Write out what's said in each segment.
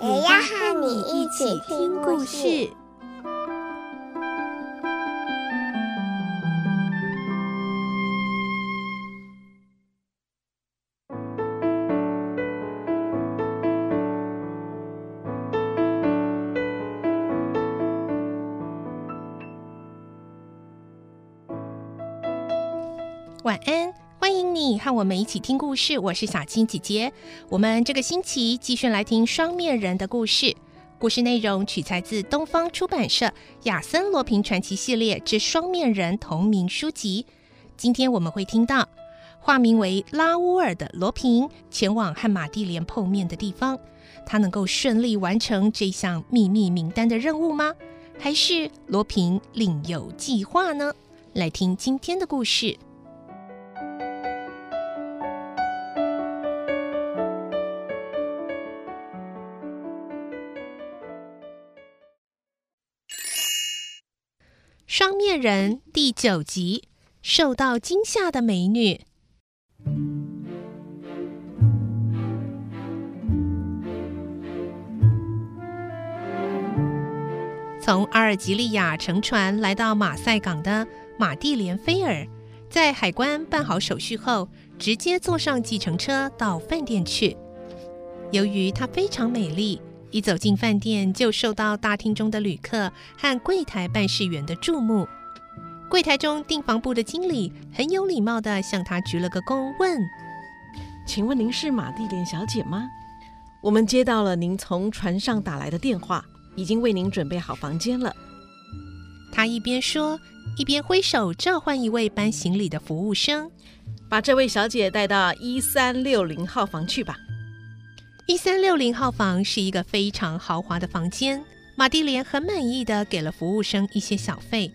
也要和你一起听故事。晚安，欢迎你和我们一起听故事。我是小青姐姐。我们这个星期继续来听双面人的故事。故事内容取材自东方出版社《亚森罗平传奇系列之双面人》同名书籍。今天我们会听到化名为拉乌尔的罗平前往和马蒂莲碰面的地方。他能够顺利完成这项秘密名单的任务吗？还是罗平另有计划呢？来听今天的故事。恋人第九集：受到惊吓的美女。从阿尔及利亚乘船来到马赛港的玛蒂莲菲尔，在海关办好手续后，直接坐上计程车到饭店去。由于她非常美丽。一走进饭店，就受到大厅中的旅客和柜台办事员的注目。柜台中订房部的经理很有礼貌地向他鞠了个躬，问：“请问您是马蒂莲小姐吗？我们接到了您从船上打来的电话，已经为您准备好房间了。”他一边说，一边挥手召唤一位搬行李的服务生：“把这位小姐带到一三六零号房去吧。”一三六零号房是一个非常豪华的房间，马蒂莲很满意的给了服务生一些小费，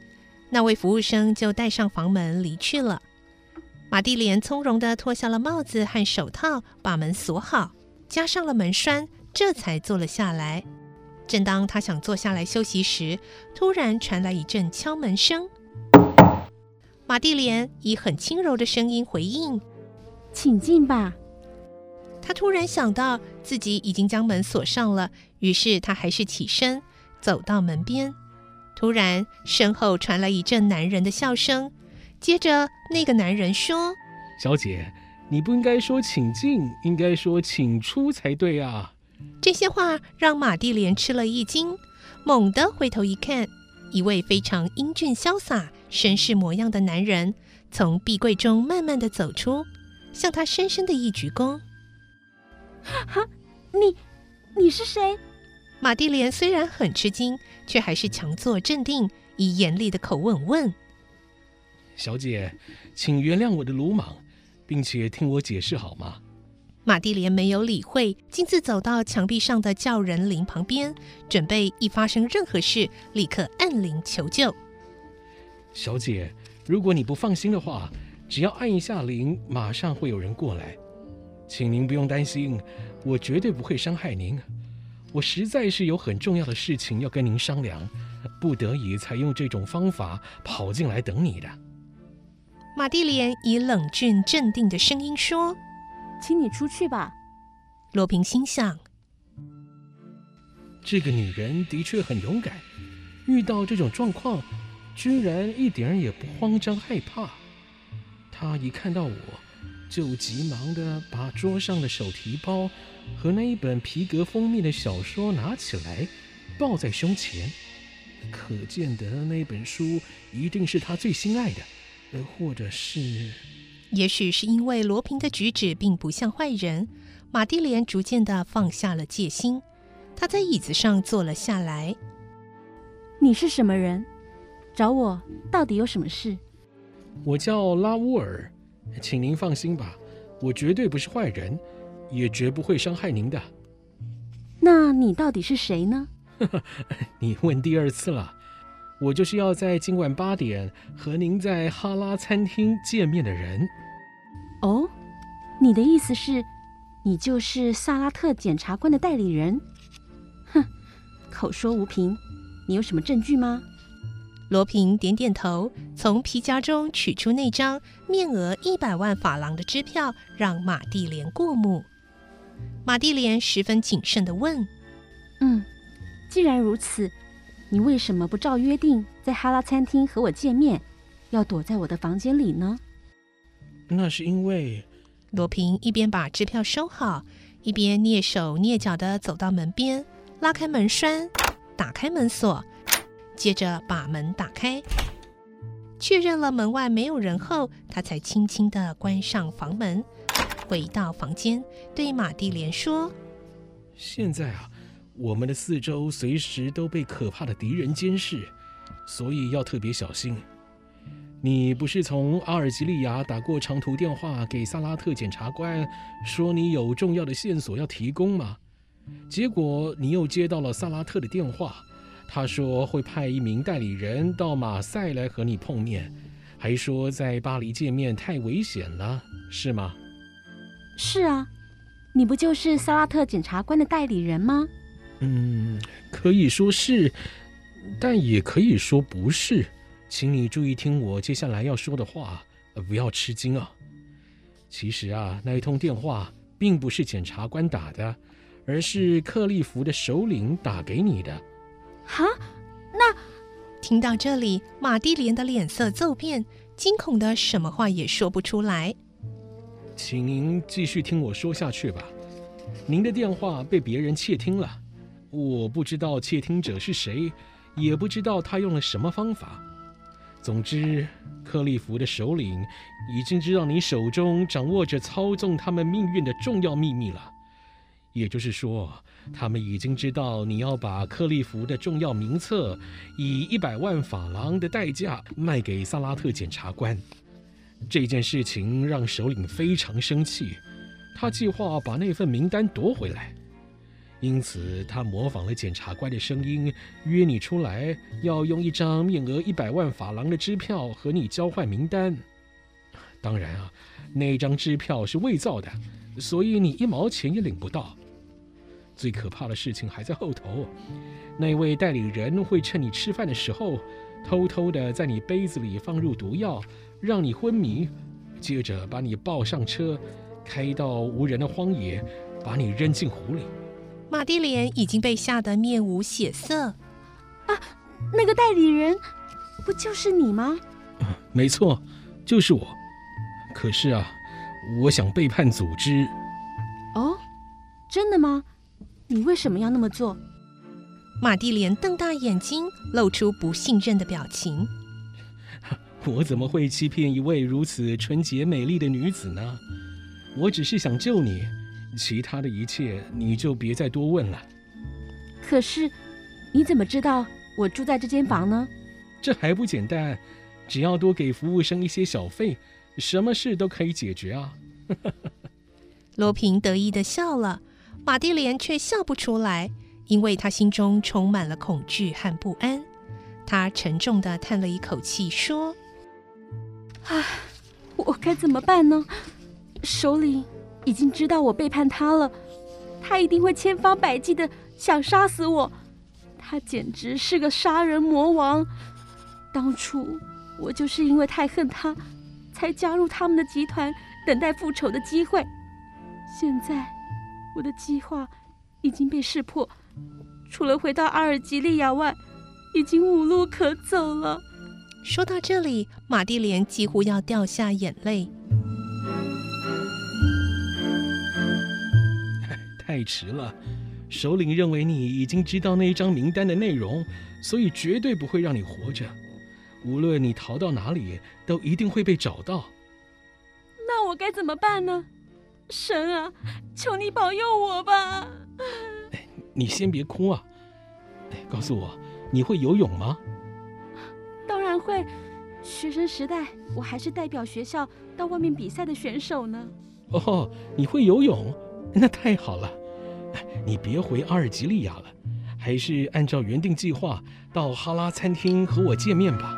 那位服务生就带上房门离去了。马蒂莲从容地脱下了帽子和手套，把门锁好，加上了门栓，这才坐了下来。正当她想坐下来休息时，突然传来一阵敲门声。马蒂莲以很轻柔的声音回应：“请进吧。”他突然想到自己已经将门锁上了，于是他还是起身走到门边。突然，身后传来一阵男人的笑声，接着那个男人说：“小姐，你不应该说请进，应该说请出才对啊。”这些话让马蒂莲吃了一惊，猛地回头一看，一位非常英俊潇洒、绅士模样的男人从壁柜中慢慢的走出，向他深深的一鞠躬。哈，你，你是谁？玛蒂莲虽然很吃惊，却还是强作镇定，以严厉的口吻问：“小姐，请原谅我的鲁莽，并且听我解释好吗？”玛蒂莲没有理会，径自走到墙壁上的叫人铃旁边，准备一发生任何事，立刻按铃求救。小姐，如果你不放心的话，只要按一下铃，马上会有人过来。请您不用担心，我绝对不会伤害您。我实在是有很重要的事情要跟您商量，不得已才用这种方法跑进来等你的。马蒂莲以冷峻镇定的声音说：“请你出去吧。”罗平心想：这个女人的确很勇敢，遇到这种状况，居然一点也不慌张害怕。她一看到我，就急忙的把桌上的手提包和那一本皮革封面的小说拿起来，抱在胸前。可见得那本书一定是他最心爱的，呃，或者是……也许是因为罗平的举止并不像坏人，马蒂莲逐渐的放下了戒心。他在椅子上坐了下来。你是什么人？找我到底有什么事？我叫拉乌尔。请您放心吧，我绝对不是坏人，也绝不会伤害您的。那你到底是谁呢？你问第二次了。我就是要在今晚八点和您在哈拉餐厅见面的人。哦，你的意思是，你就是萨拉特检察官的代理人？哼，口说无凭，你有什么证据吗？罗平点点头，从皮夹中取出那张面额一百万法郎的支票，让马蒂莲过目。马蒂莲十分谨慎地问：“嗯，既然如此。”你为什么不照约定在哈拉餐厅和我见面，要躲在我的房间里呢？那是因为罗平一边把支票收好，一边蹑手蹑脚地走到门边，拉开门栓，打开门锁，接着把门打开，确认了门外没有人后，他才轻轻地关上房门，回到房间，对玛蒂莲说：“现在啊。”我们的四周随时都被可怕的敌人监视，所以要特别小心。你不是从阿尔及利亚打过长途电话给萨拉特检察官，说你有重要的线索要提供吗？结果你又接到了萨拉特的电话，他说会派一名代理人到马赛来和你碰面，还说在巴黎见面太危险了，是吗？是啊，你不就是萨拉特检察官的代理人吗？嗯，可以说是，但也可以说不是。请你注意听我接下来要说的话，不要吃惊啊。其实啊，那一通电话并不是检察官打的，而是克利夫的首领打给你的。哈？那……听到这里，玛蒂莲的脸色骤变，惊恐的什么话也说不出来。请您继续听我说下去吧。您的电话被别人窃听了。我不知道窃听者是谁，也不知道他用了什么方法。总之，克利夫的首领已经知道你手中掌握着操纵他们命运的重要秘密了。也就是说，他们已经知道你要把克利夫的重要名册以一百万法郎的代价卖给萨拉特检察官。这件事情让首领非常生气，他计划把那份名单夺回来。因此，他模仿了检察官的声音，约你出来，要用一张面额一百万法郎的支票和你交换名单。当然啊，那张支票是伪造的，所以你一毛钱也领不到。最可怕的事情还在后头，那位代理人会趁你吃饭的时候，偷偷地在你杯子里放入毒药，让你昏迷，接着把你抱上车，开到无人的荒野，把你扔进湖里。马蒂莲已经被吓得面无血色。啊，那个代理人不就是你吗？没错，就是我。可是啊，我想背叛组织。为什么要那么做？马蒂莲瞪大眼睛，露出不信任的表情。我怎么会欺骗一位如此纯洁美丽的女子呢？我只是想救你。其他的一切你就别再多问了。可是，你怎么知道我住在这间房呢？这还不简单，只要多给服务生一些小费，什么事都可以解决啊！罗平得意的笑了，玛蒂莲却笑不出来，因为她心中充满了恐惧和不安。她沉重地叹了一口气，说：“啊，我该怎么办呢？首领。”已经知道我背叛他了，他一定会千方百计的想杀死我。他简直是个杀人魔王。当初我就是因为太恨他，才加入他们的集团，等待复仇的机会。现在我的计划已经被识破，除了回到阿尔及利亚外，已经无路可走了。说到这里，玛蒂莲几乎要掉下眼泪。太迟了，首领认为你已经知道那一张名单的内容，所以绝对不会让你活着。无论你逃到哪里，都一定会被找到。那我该怎么办呢？神啊，求你保佑我吧！你先别哭啊！告诉我，你会游泳吗？当然会，学生时代我还是代表学校到外面比赛的选手呢。哦，你会游泳？那太好了。你别回阿尔及利亚了，还是按照原定计划到哈拉餐厅和我见面吧。